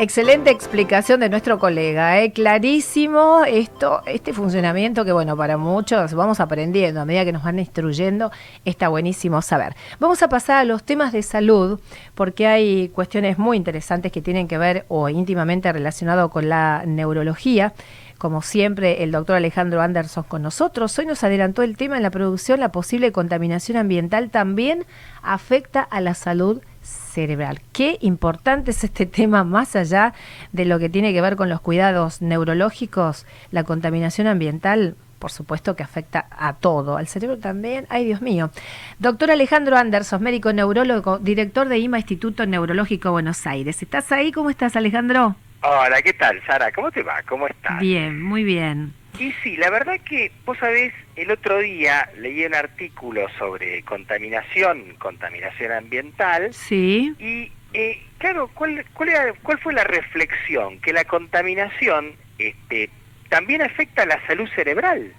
Excelente explicación de nuestro colega, ¿eh? clarísimo esto, este funcionamiento que bueno, para muchos vamos aprendiendo a medida que nos van instruyendo, está buenísimo saber. Vamos a pasar a los temas de salud, porque hay cuestiones muy interesantes que tienen que ver o íntimamente relacionado con la neurología. Como siempre, el doctor Alejandro Anderson con nosotros. Hoy nos adelantó el tema en la producción, la posible contaminación ambiental también afecta a la salud cerebral. Qué importante es este tema más allá de lo que tiene que ver con los cuidados neurológicos, la contaminación ambiental. Por supuesto que afecta a todo, al cerebro también. Ay, Dios mío. Doctor Alejandro Anderson, médico neurólogo, director de IMA Instituto Neurológico Buenos Aires. ¿Estás ahí? ¿Cómo estás, Alejandro? Hola, ¿qué tal, Sara? ¿Cómo te va? ¿Cómo estás? Bien, muy bien. Y sí, la verdad que, vos sabés, el otro día leí un artículo sobre contaminación, contaminación ambiental. Sí. Y, eh, claro, ¿cuál, cuál, ¿cuál fue la reflexión? Que la contaminación este, también afecta a la salud cerebral.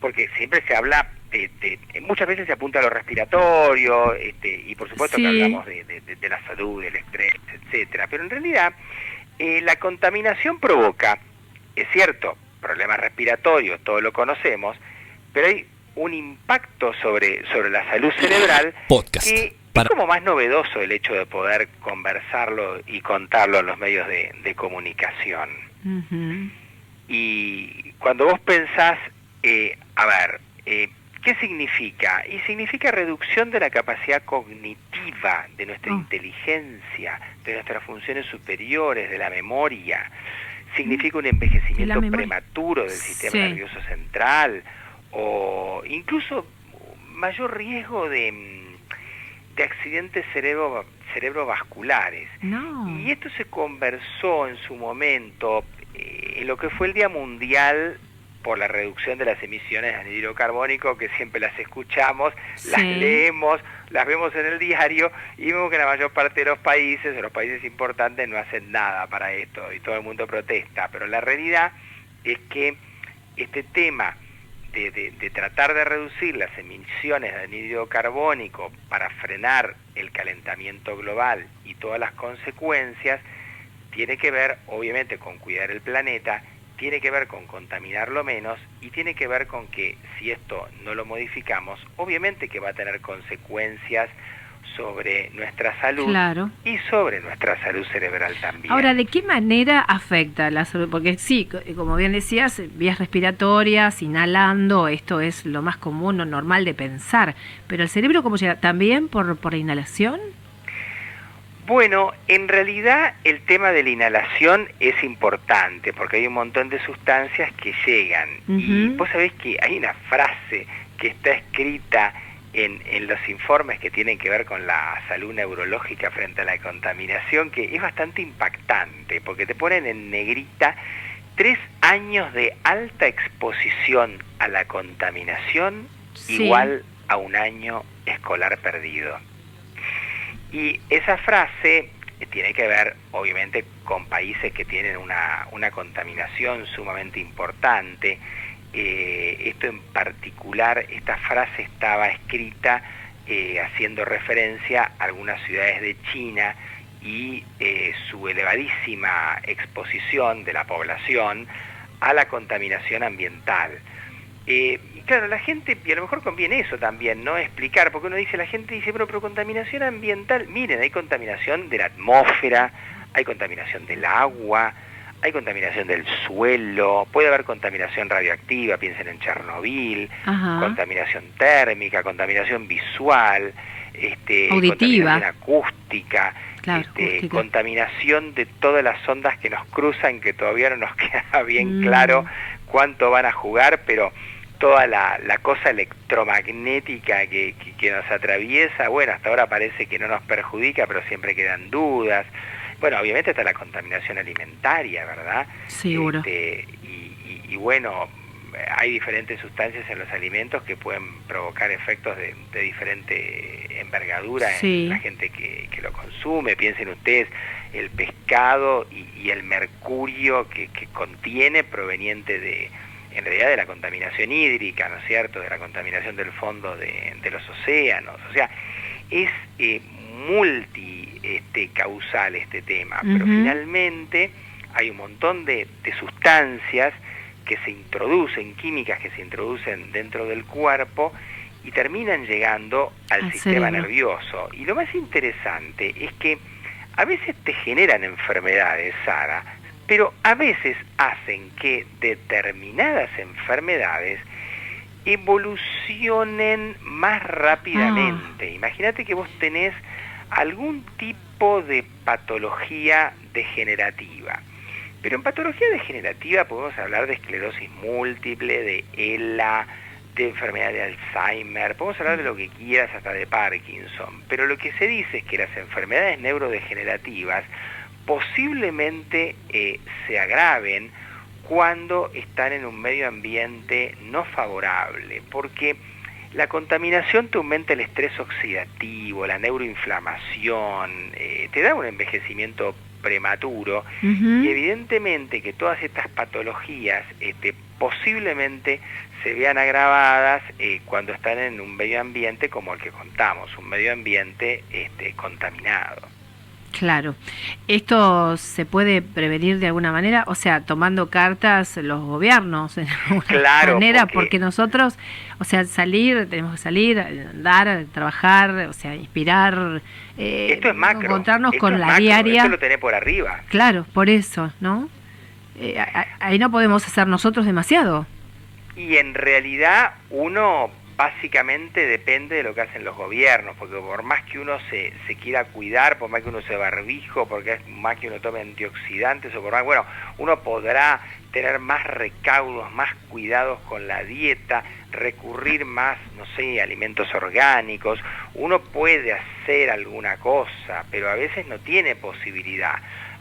Porque siempre se habla de, muchas veces se apunta a lo respiratorio, este, y por supuesto que hablamos de, de, la salud, del estrés, etcétera. Pero en realidad, eh, la contaminación provoca, es cierto, problemas respiratorios, todo lo conocemos, pero hay un impacto sobre, sobre la salud cerebral que es como más novedoso el hecho de poder conversarlo y contarlo en los medios de, comunicación. Y cuando vos pensás, eh, a ver, eh, ¿qué significa? Y significa reducción de la capacidad cognitiva, de nuestra oh. inteligencia, de nuestras funciones superiores, de la memoria significa un envejecimiento prematuro del sistema nervioso central o incluso mayor riesgo de, mm, de accidentes cerebro, cerebrovasculares. Y esto se conversó en su momento eh, en lo que fue el Día Mundial por la reducción de las emisiones de anhídrido carbónico, que siempre las escuchamos, las leemos, las vemos en el diario y vemos que la mayor parte de los países, de los países importantes, no hacen nada para esto y todo el mundo protesta. Pero la realidad es que este tema de, de tratar de reducir las emisiones de anhídrido carbónico para frenar el calentamiento global y todas las consecuencias, tiene que ver obviamente con cuidar el planeta tiene que ver con contaminarlo menos y tiene que ver con que si esto no lo modificamos, obviamente que va a tener consecuencias sobre nuestra salud y sobre nuestra salud cerebral también. Ahora, ¿de qué manera afecta la salud? Porque sí, como bien decías, vías respiratorias, inhalando, esto es lo más común o normal de pensar, pero el cerebro cómo llega? ¿También por, por inhalación? Bueno, en realidad el tema de la inhalación es importante porque hay un montón de sustancias que llegan. Y vos sabés que hay una frase que está escrita en, en, los informes que tienen que ver con la salud neurológica frente a la contaminación que es bastante impactante porque te ponen en negrita tres años de alta exposición a la contaminación igual a un año escolar perdido. Y esa frase tiene que ver, obviamente, con países que tienen una, una contaminación sumamente importante. Eh, esto en particular, esta frase estaba escrita eh, haciendo referencia a algunas ciudades de China y eh, su elevadísima exposición de la población a la contaminación ambiental. Eh, claro, la gente, y a lo mejor conviene eso también, ¿no? Explicar, porque uno dice, la gente dice, pero, pero contaminación ambiental, miren, hay contaminación de la atmósfera, hay contaminación del agua, hay contaminación del suelo, puede haber contaminación radioactiva, piensen en Chernobyl, contaminación térmica, contaminación visual, este, contaminación acústica, este, contaminación de todas las ondas que nos cruzan, que todavía no nos queda bien mm. claro cuánto van a jugar, pero toda la, cosa electromagnética que, que, nos atraviesa, bueno, hasta ahora parece que no nos perjudica, pero siempre quedan dudas. Bueno, obviamente está la contaminación alimentaria, ¿verdad? Seguro. Este, y, bueno, hay diferentes sustancias en los alimentos que pueden provocar efectos de, diferente envergadura en la gente que, que, lo consume. Piensen ustedes el pescado y, el mercurio que contiene proveniente de, en realidad de la contaminación hídrica, ¿no es cierto?, de la contaminación del fondo de, los océanos. O sea, es eh, multi este, este tema, pero finalmente hay un montón de, sustancias que se introducen, químicas que se introducen dentro del cuerpo y terminan llegando al sistema nervioso. Y lo más interesante es que a veces te generan enfermedades, Sara, pero a veces hacen que determinadas enfermedades evolucionen más rápidamente. Ah. Imagínate que vos tenés algún tipo de patología degenerativa. Pero en patología degenerativa podemos hablar de esclerosis múltiple, de ELA, de enfermedad de Alzheimer, podemos hablar de lo que quieras hasta de Parkinson, pero lo que se dice es que las enfermedades neurodegenerativas posiblemente eh, se agraven cuando están en un medio ambiente no favorable, porque la contaminación te aumenta el estrés oxidativo, la neuroinflamación, eh, te da un envejecimiento prematuro y evidentemente que todas estas patologías este, posiblemente se vean agravadas eh, cuando están en un medio ambiente como el que contamos, un medio ambiente este, contaminado. Claro. ¿Esto se puede prevenir de alguna manera? O sea, tomando cartas los gobiernos de alguna manera, porque... nosotros, o sea, salir, tenemos que salir, andar, trabajar, o sea, inspirar. Eh, Esto es macro. Encontrarnos con la diaria. Esto lo tenés por arriba. Claro, por eso, ¿no? Eh, ahí no podemos hacer nosotros demasiado. Y en realidad uno básicamente depende de lo que hacen los gobiernos, porque por más que uno se, se quiera cuidar, por más que uno se barbijo, porque más que uno tome antioxidantes, o por más, bueno, uno podrá tener más recaudos, más cuidados con la dieta, recurrir más, no sé, alimentos orgánicos, uno puede hacer alguna cosa, pero a veces no tiene posibilidad.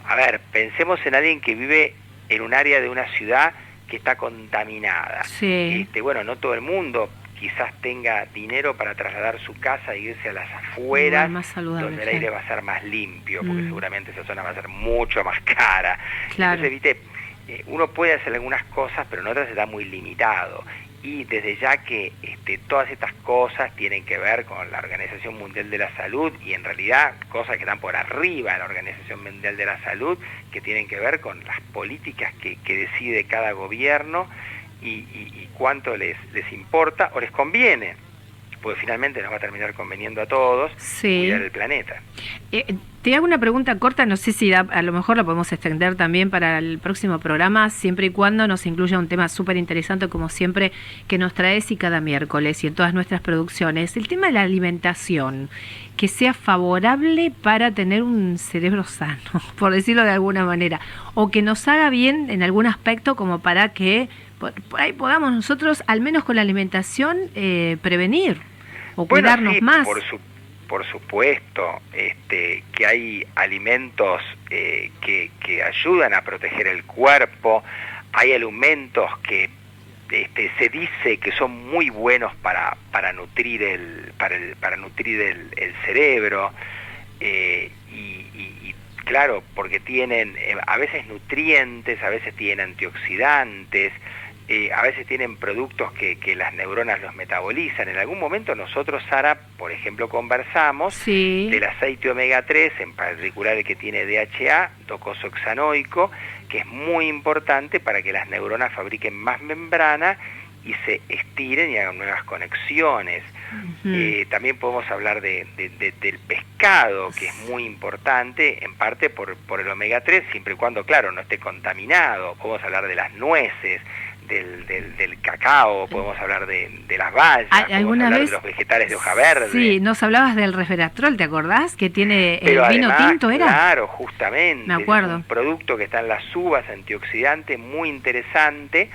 A ver, pensemos en alguien que vive en un área de una ciudad que está contaminada. Sí. Este, bueno, no todo el mundo quizás tenga dinero para trasladar su casa e irse a las afueras, donde el aire va a ser más limpio, porque mm. seguramente esa zona va a ser mucho más cara. Entonces, viste, eh, uno puede hacer algunas cosas, pero en otras está muy limitado. Y desde ya que este, todas estas cosas tienen que ver con la Organización Mundial de la Salud y en realidad cosas que están por arriba de la Organización Mundial de la Salud, que tienen que ver con las políticas que, que decide cada gobierno y, cuánto les, les importa o les conviene porque finalmente nos va a terminar conveniendo a todos cuidar el planeta. Eh, te hago una pregunta corta, no sé si a lo mejor la podemos extender también para el próximo programa, siempre y cuando nos incluya un tema súper interesante, como siempre, que nos traes y cada miércoles y en todas nuestras producciones. El tema de la alimentación, que sea favorable para tener un cerebro sano, por decirlo de alguna manera, o que nos haga bien en algún aspecto como para que por, ahí podamos nosotros, al menos con la alimentación, eh, prevenir o cuidarnos más. Por, por supuesto, este, que hay alimentos eh, que, que ayudan a proteger el cuerpo, hay alimentos que este, se dice que son muy buenos para, para nutrir el para, el, para nutrir el, cerebro eh, y, claro porque tienen a veces nutrientes a veces tienen antioxidantes eh, a veces tienen productos que, que, las neuronas los metabolizan. En algún momento nosotros, Sara, por ejemplo, conversamos del aceite omega 3, en particular el que tiene DHA, docosoxanoico, que es muy importante para que las neuronas fabriquen más membrana y se estiren y hagan nuevas conexiones. Eh, también podemos hablar de, del pescado, que es muy importante, en parte por, por el omega 3, siempre y cuando, claro, no esté contaminado. Podemos hablar de las nueces, del, del, cacao, podemos hablar de, las bayas, hablar de los vegetales de hoja verde. Sí, nos hablabas del resveratrol, ¿te acordás? Que tiene el vino tinto, ¿era? Claro, justamente. Me acuerdo. un producto que está en las uvas, antioxidante, muy interesante,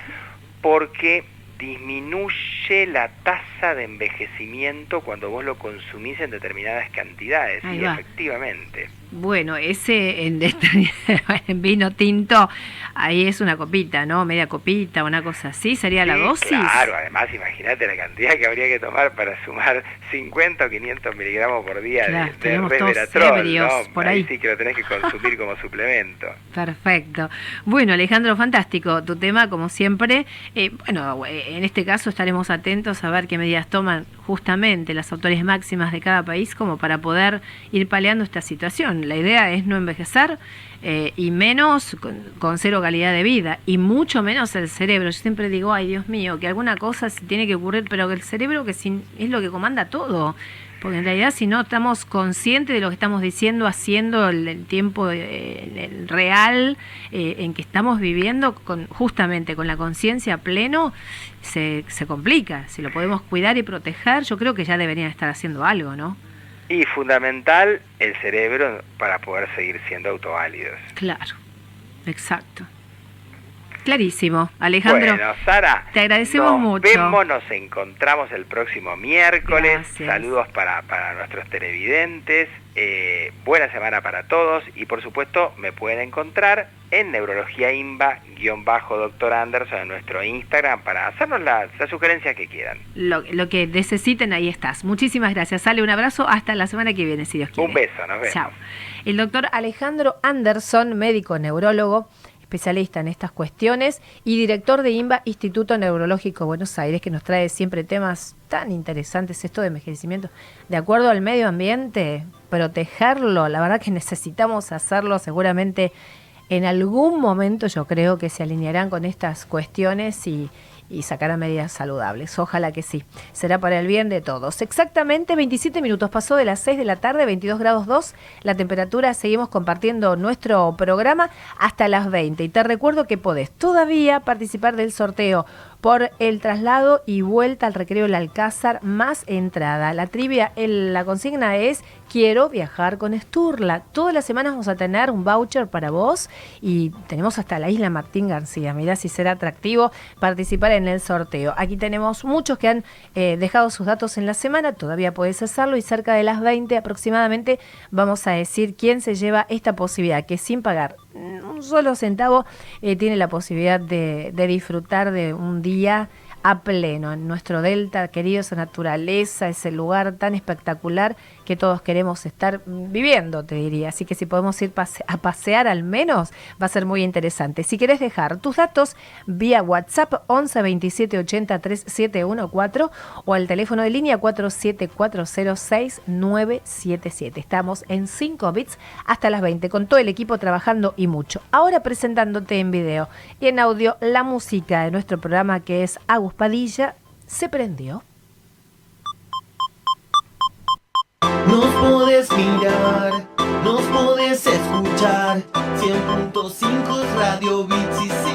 porque disminuye la tasa de envejecimiento cuando vos lo consumís en determinadas cantidades, y efectivamente. Bueno, ese en, en, vino tinto, ahí es una copita, ¿no? Media copita, una cosa así, ¿sería la dosis? Claro, además imagínate la cantidad que habría que tomar para sumar 50 o 500 miligramos por día de, de resveratrol, ¿no? Por ahí. sí que lo tenés que consumir como suplemento. Perfecto. Bueno, Alejandro, fantástico tu tema, como siempre. Eh, bueno, en este caso estaremos atentos a ver qué medidas toman justamente las autoridades máximas de cada país como para poder ir paliando esta situación. La idea es no envejecer eh, y menos con, cero calidad de vida y mucho menos el cerebro. Yo siempre digo, ay Dios mío, que alguna cosa se tiene que ocurrir, pero que el cerebro que es lo que comanda todo. Porque en realidad si no estamos conscientes de lo que estamos diciendo, haciendo el, tiempo eh, real eh, en que estamos viviendo, con, justamente con la conciencia pleno, se, se complica. Si lo podemos cuidar y proteger, yo creo que ya deberían estar haciendo algo, ¿no? Y fundamental el cerebro para poder seguir siendo autoválidos. Claro, exacto. Clarísimo, Alejandro. Bueno, Sara, te agradecemos nos mucho. Vemos, nos encontramos el próximo miércoles. Saludos para, para nuestros televidentes. Eh, buena semana para todos y por supuesto me pueden encontrar en Neurología INVA-Doctor Anderson en nuestro Instagram para hacernos las la sugerencias que quieran. Lo, lo, que necesiten, ahí estás. Muchísimas gracias. Sale un abrazo hasta la semana que viene, si Dios quiere. Un beso, nos vemos. Chao. El doctor Alejandro Anderson, médico neurólogo especialista en estas cuestiones y director de INVA Instituto Neurológico Buenos Aires, que nos trae siempre temas tan interesantes, esto de envejecimiento. De acuerdo al medio ambiente, protegerlo, la verdad que necesitamos hacerlo seguramente en algún momento yo creo que se alinearán con estas cuestiones y, y sacará medidas saludables. Ojalá que sí. Será para el bien de todos. Exactamente 27 minutos pasó de las 6 de la tarde, 22 grados 2. La temperatura, seguimos compartiendo nuestro programa hasta las 20. Y te recuerdo que podés todavía participar del sorteo por el traslado y vuelta al recreo del Alcázar más entrada. La trivia, la consigna es quiero viajar con Sturla. Todas las semanas vamos a tener un voucher para vos y tenemos hasta la isla Martín García. Mirá si será atractivo participar en el sorteo. Aquí tenemos muchos que han eh, dejado sus datos en la semana, todavía podés hacerlo y cerca de las 20 aproximadamente vamos a decir quién se lleva esta posibilidad que sin pagar un solo centavo eh, tiene la posibilidad de, de disfrutar de un día a pleno en nuestro delta, querido, esa naturaleza, ese lugar tan espectacular que todos queremos estar viviendo, te diría. Así que si podemos ir a pasear al menos, va a ser muy interesante. Si quieres dejar tus datos vía WhatsApp 11 27 80 3714 o al teléfono de línea 47406977. 977. Estamos en 5 bits hasta las 20 con todo el equipo trabajando y mucho. Ahora presentándote en video y en audio la música de nuestro programa que es Agus Padilla se prendió. Nos podés mirar, nos podés escuchar. 100.5 Radio Bits